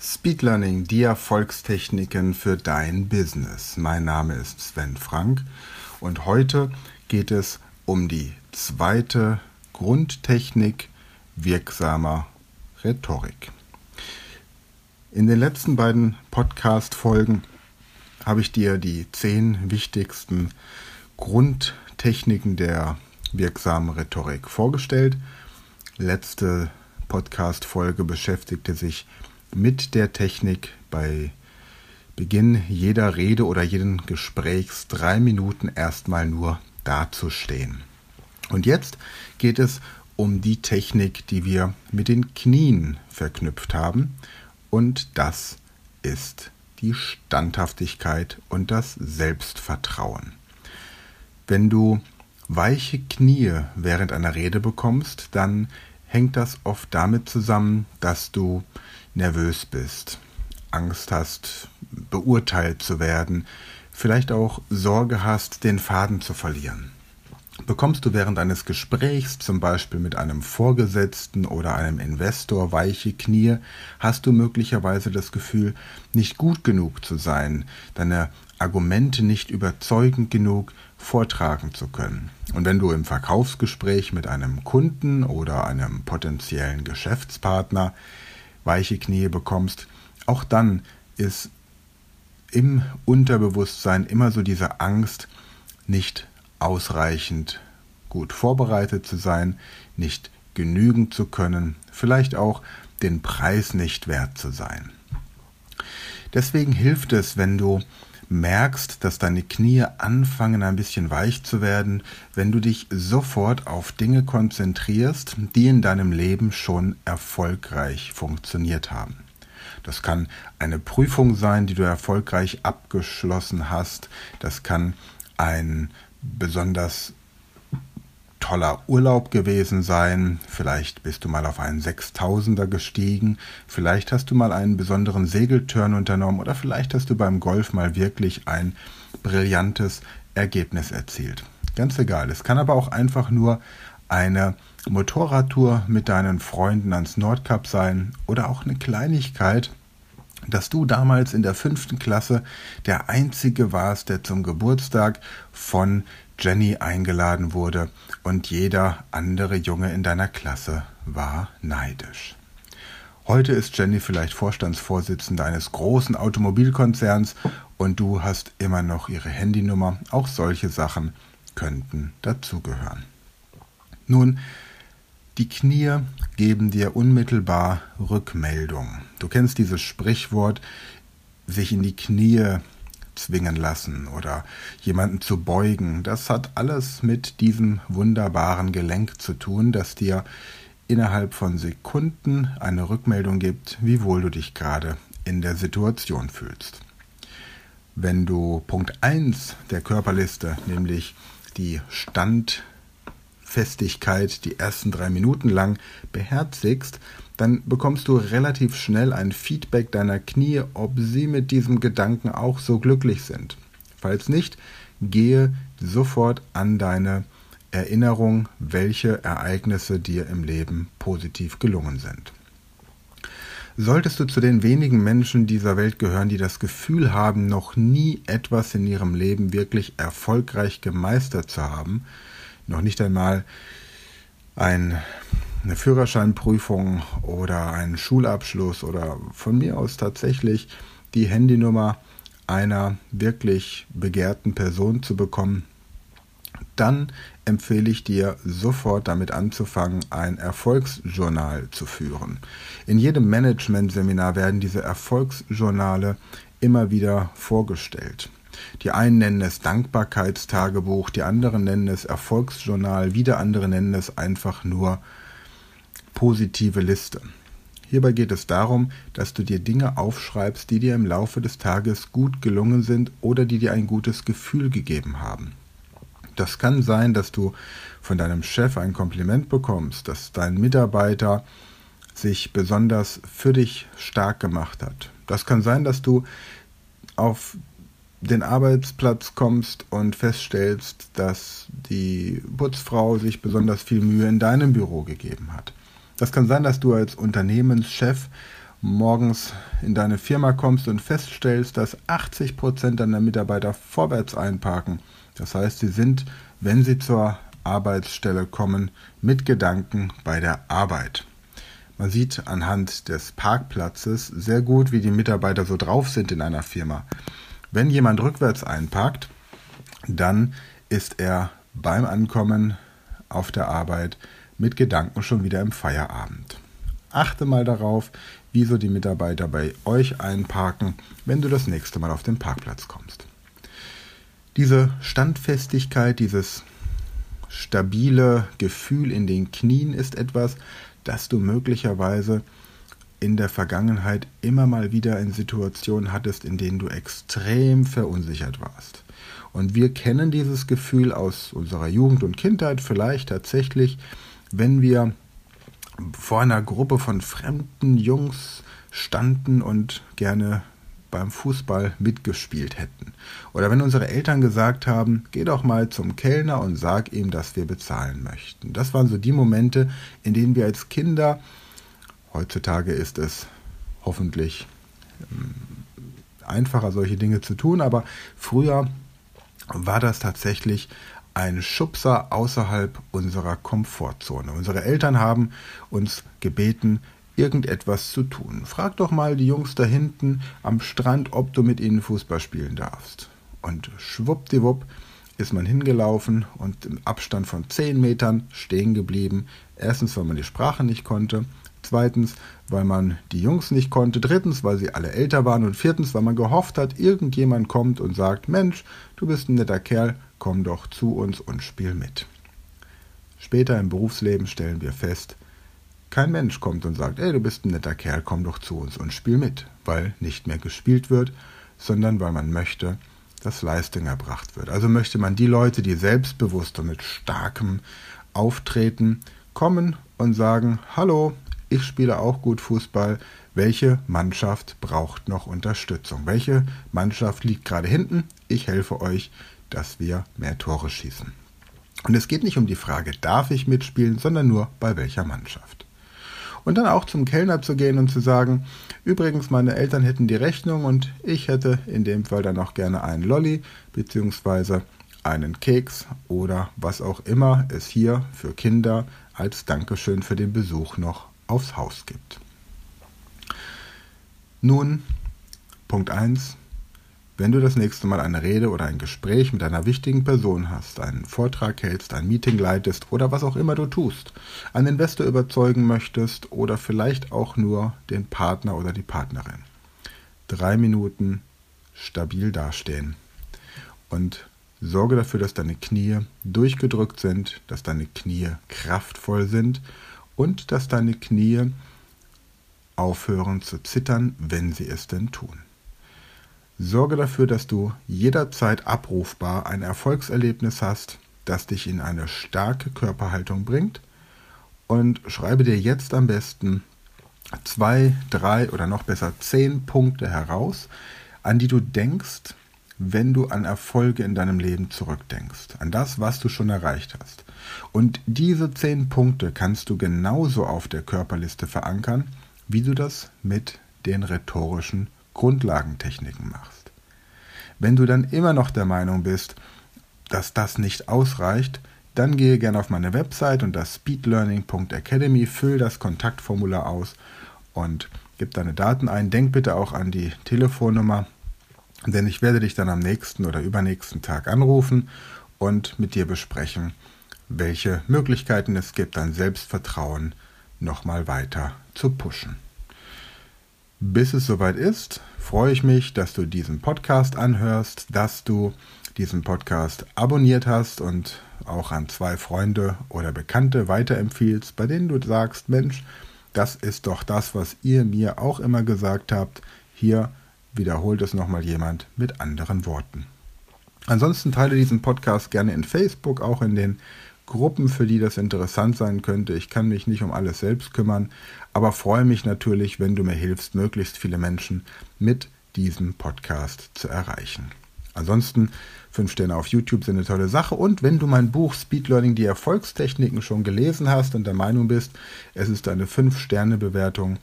Speed Learning, die Erfolgstechniken für dein Business. Mein Name ist Sven Frank und heute geht es um die zweite Grundtechnik wirksamer Rhetorik. In den letzten beiden Podcast-Folgen habe ich dir die zehn wichtigsten Grundtechniken der wirksamen Rhetorik vorgestellt. Letzte Podcast-Folge beschäftigte sich mit der Technik bei Beginn jeder Rede oder jeden Gesprächs drei Minuten erstmal nur dazustehen. Und jetzt geht es um die Technik, die wir mit den Knien verknüpft haben. Und das ist die Standhaftigkeit und das Selbstvertrauen. Wenn du weiche Knie während einer Rede bekommst, dann hängt das oft damit zusammen, dass du nervös bist, Angst hast, beurteilt zu werden, vielleicht auch Sorge hast, den Faden zu verlieren. Bekommst du während eines Gesprächs, zum Beispiel mit einem Vorgesetzten oder einem Investor, weiche Knie, hast du möglicherweise das Gefühl, nicht gut genug zu sein, deine Argumente nicht überzeugend genug vortragen zu können. Und wenn du im Verkaufsgespräch mit einem Kunden oder einem potenziellen Geschäftspartner weiche Knie bekommst, auch dann ist im Unterbewusstsein immer so diese Angst, nicht ausreichend gut vorbereitet zu sein, nicht genügen zu können, vielleicht auch den Preis nicht wert zu sein. Deswegen hilft es, wenn du merkst, dass deine Knie anfangen ein bisschen weich zu werden, wenn du dich sofort auf Dinge konzentrierst, die in deinem Leben schon erfolgreich funktioniert haben. Das kann eine Prüfung sein, die du erfolgreich abgeschlossen hast. Das kann ein besonders toller Urlaub gewesen sein, vielleicht bist du mal auf einen Sechstausender gestiegen, vielleicht hast du mal einen besonderen Segelturn unternommen oder vielleicht hast du beim Golf mal wirklich ein brillantes Ergebnis erzielt. Ganz egal, es kann aber auch einfach nur eine Motorradtour mit deinen Freunden ans Nordkap sein oder auch eine Kleinigkeit, dass du damals in der fünften Klasse der Einzige warst, der zum Geburtstag von Jenny eingeladen wurde und jeder andere Junge in deiner Klasse war neidisch. Heute ist Jenny vielleicht Vorstandsvorsitzende eines großen Automobilkonzerns und du hast immer noch ihre Handynummer. Auch solche Sachen könnten dazugehören. Nun, die Knie geben dir unmittelbar Rückmeldung. Du kennst dieses Sprichwort, sich in die Knie zwingen lassen oder jemanden zu beugen. Das hat alles mit diesem wunderbaren Gelenk zu tun, das dir innerhalb von Sekunden eine Rückmeldung gibt, wie wohl du dich gerade in der Situation fühlst. Wenn du Punkt 1 der Körperliste, nämlich die Standfestigkeit, die ersten drei Minuten lang beherzigst, dann bekommst du relativ schnell ein Feedback deiner Knie, ob sie mit diesem Gedanken auch so glücklich sind. Falls nicht, gehe sofort an deine Erinnerung, welche Ereignisse dir im Leben positiv gelungen sind. Solltest du zu den wenigen Menschen dieser Welt gehören, die das Gefühl haben, noch nie etwas in ihrem Leben wirklich erfolgreich gemeistert zu haben, noch nicht einmal ein eine Führerscheinprüfung oder einen Schulabschluss oder von mir aus tatsächlich die Handynummer einer wirklich begehrten Person zu bekommen, dann empfehle ich dir sofort damit anzufangen, ein Erfolgsjournal zu führen. In jedem Management-Seminar werden diese Erfolgsjournale immer wieder vorgestellt. Die einen nennen es Dankbarkeitstagebuch, die anderen nennen es Erfolgsjournal, wieder andere nennen es einfach nur positive Liste. Hierbei geht es darum, dass du dir Dinge aufschreibst, die dir im Laufe des Tages gut gelungen sind oder die dir ein gutes Gefühl gegeben haben. Das kann sein, dass du von deinem Chef ein Kompliment bekommst, dass dein Mitarbeiter sich besonders für dich stark gemacht hat. Das kann sein, dass du auf den Arbeitsplatz kommst und feststellst, dass die Putzfrau sich besonders viel Mühe in deinem Büro gegeben hat. Das kann sein, dass du als Unternehmenschef morgens in deine Firma kommst und feststellst, dass 80 Prozent deiner Mitarbeiter vorwärts einparken. Das heißt, sie sind, wenn sie zur Arbeitsstelle kommen, mit Gedanken bei der Arbeit. Man sieht anhand des Parkplatzes sehr gut, wie die Mitarbeiter so drauf sind in einer Firma. Wenn jemand rückwärts einparkt, dann ist er beim Ankommen auf der Arbeit mit Gedanken schon wieder im Feierabend. Achte mal darauf, wieso die Mitarbeiter bei euch einparken, wenn du das nächste Mal auf den Parkplatz kommst. Diese Standfestigkeit, dieses stabile Gefühl in den Knien ist etwas, dass du möglicherweise in der Vergangenheit immer mal wieder in Situationen hattest, in denen du extrem verunsichert warst. Und wir kennen dieses Gefühl aus unserer Jugend und Kindheit vielleicht tatsächlich, wenn wir vor einer Gruppe von fremden Jungs standen und gerne beim Fußball mitgespielt hätten. Oder wenn unsere Eltern gesagt haben, geh doch mal zum Kellner und sag ihm, dass wir bezahlen möchten. Das waren so die Momente, in denen wir als Kinder, heutzutage ist es hoffentlich ähm, einfacher, solche Dinge zu tun, aber früher war das tatsächlich ein Schubser außerhalb unserer Komfortzone. Unsere Eltern haben uns gebeten, irgendetwas zu tun. Frag doch mal die Jungs da hinten am Strand, ob du mit ihnen Fußball spielen darfst. Und schwuppdiwupp ist man hingelaufen und im Abstand von 10 Metern stehen geblieben. Erstens, weil man die Sprache nicht konnte. Zweitens, weil man die Jungs nicht konnte. Drittens, weil sie alle älter waren. Und viertens, weil man gehofft hat, irgendjemand kommt und sagt, Mensch, du bist ein netter Kerl, komm doch zu uns und spiel mit. Später im Berufsleben stellen wir fest, kein Mensch kommt und sagt, ey, du bist ein netter Kerl, komm doch zu uns und spiel mit, weil nicht mehr gespielt wird, sondern weil man möchte, dass Leistung erbracht wird. Also möchte man die Leute, die selbstbewusst und mit starkem Auftreten kommen und sagen, hallo, ich spiele auch gut Fußball, welche Mannschaft braucht noch Unterstützung? Welche Mannschaft liegt gerade hinten? Ich helfe euch, dass wir mehr Tore schießen. Und es geht nicht um die Frage, darf ich mitspielen, sondern nur bei welcher Mannschaft. Und dann auch zum Kellner zu gehen und zu sagen, übrigens, meine Eltern hätten die Rechnung und ich hätte in dem Fall dann auch gerne einen Lolli bzw. einen Keks oder was auch immer es hier für Kinder als Dankeschön für den Besuch noch aufs Haus gibt. Nun, Punkt 1. Wenn du das nächste Mal eine Rede oder ein Gespräch mit einer wichtigen Person hast, einen Vortrag hältst, ein Meeting leitest oder was auch immer du tust, einen Investor überzeugen möchtest oder vielleicht auch nur den Partner oder die Partnerin. Drei Minuten stabil dastehen und sorge dafür, dass deine Knie durchgedrückt sind, dass deine Knie kraftvoll sind und dass deine Knie aufhören zu zittern, wenn sie es denn tun. Sorge dafür, dass du jederzeit abrufbar ein Erfolgserlebnis hast, das dich in eine starke Körperhaltung bringt und schreibe dir jetzt am besten zwei, drei oder noch besser zehn Punkte heraus, an die du denkst, wenn du an Erfolge in deinem Leben zurückdenkst, an das, was du schon erreicht hast. Und diese zehn Punkte kannst du genauso auf der Körperliste verankern, wie du das mit den rhetorischen Grundlagentechniken machst. Wenn du dann immer noch der Meinung bist, dass das nicht ausreicht, dann gehe gerne auf meine Website und das speedlearning.academy, füll das Kontaktformular aus und gib deine Daten ein. Denk bitte auch an die Telefonnummer, denn ich werde dich dann am nächsten oder übernächsten Tag anrufen und mit dir besprechen, welche Möglichkeiten es gibt, dein Selbstvertrauen nochmal weiter zu pushen. Bis es soweit ist, freue ich mich, dass du diesen Podcast anhörst, dass du diesen Podcast abonniert hast und auch an zwei Freunde oder Bekannte weiterempfiehlst, bei denen du sagst, Mensch, das ist doch das, was ihr mir auch immer gesagt habt. Hier wiederholt es nochmal jemand mit anderen Worten. Ansonsten teile diesen Podcast gerne in Facebook, auch in den Gruppen, für die das interessant sein könnte. Ich kann mich nicht um alles selbst kümmern, aber freue mich natürlich, wenn du mir hilfst, möglichst viele Menschen mit diesem Podcast zu erreichen. Ansonsten, fünf Sterne auf YouTube sind eine tolle Sache. Und wenn du mein Buch Speed Learning, die Erfolgstechniken schon gelesen hast und der Meinung bist, es ist eine fünf Sterne Bewertung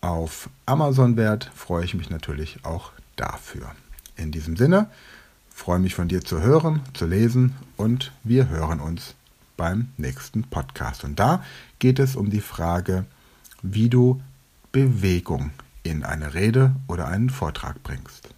auf Amazon wert, freue ich mich natürlich auch dafür. In diesem Sinne, freue mich von dir zu hören, zu lesen und wir hören uns beim nächsten Podcast. Und da geht es um die Frage, wie du Bewegung in eine Rede oder einen Vortrag bringst.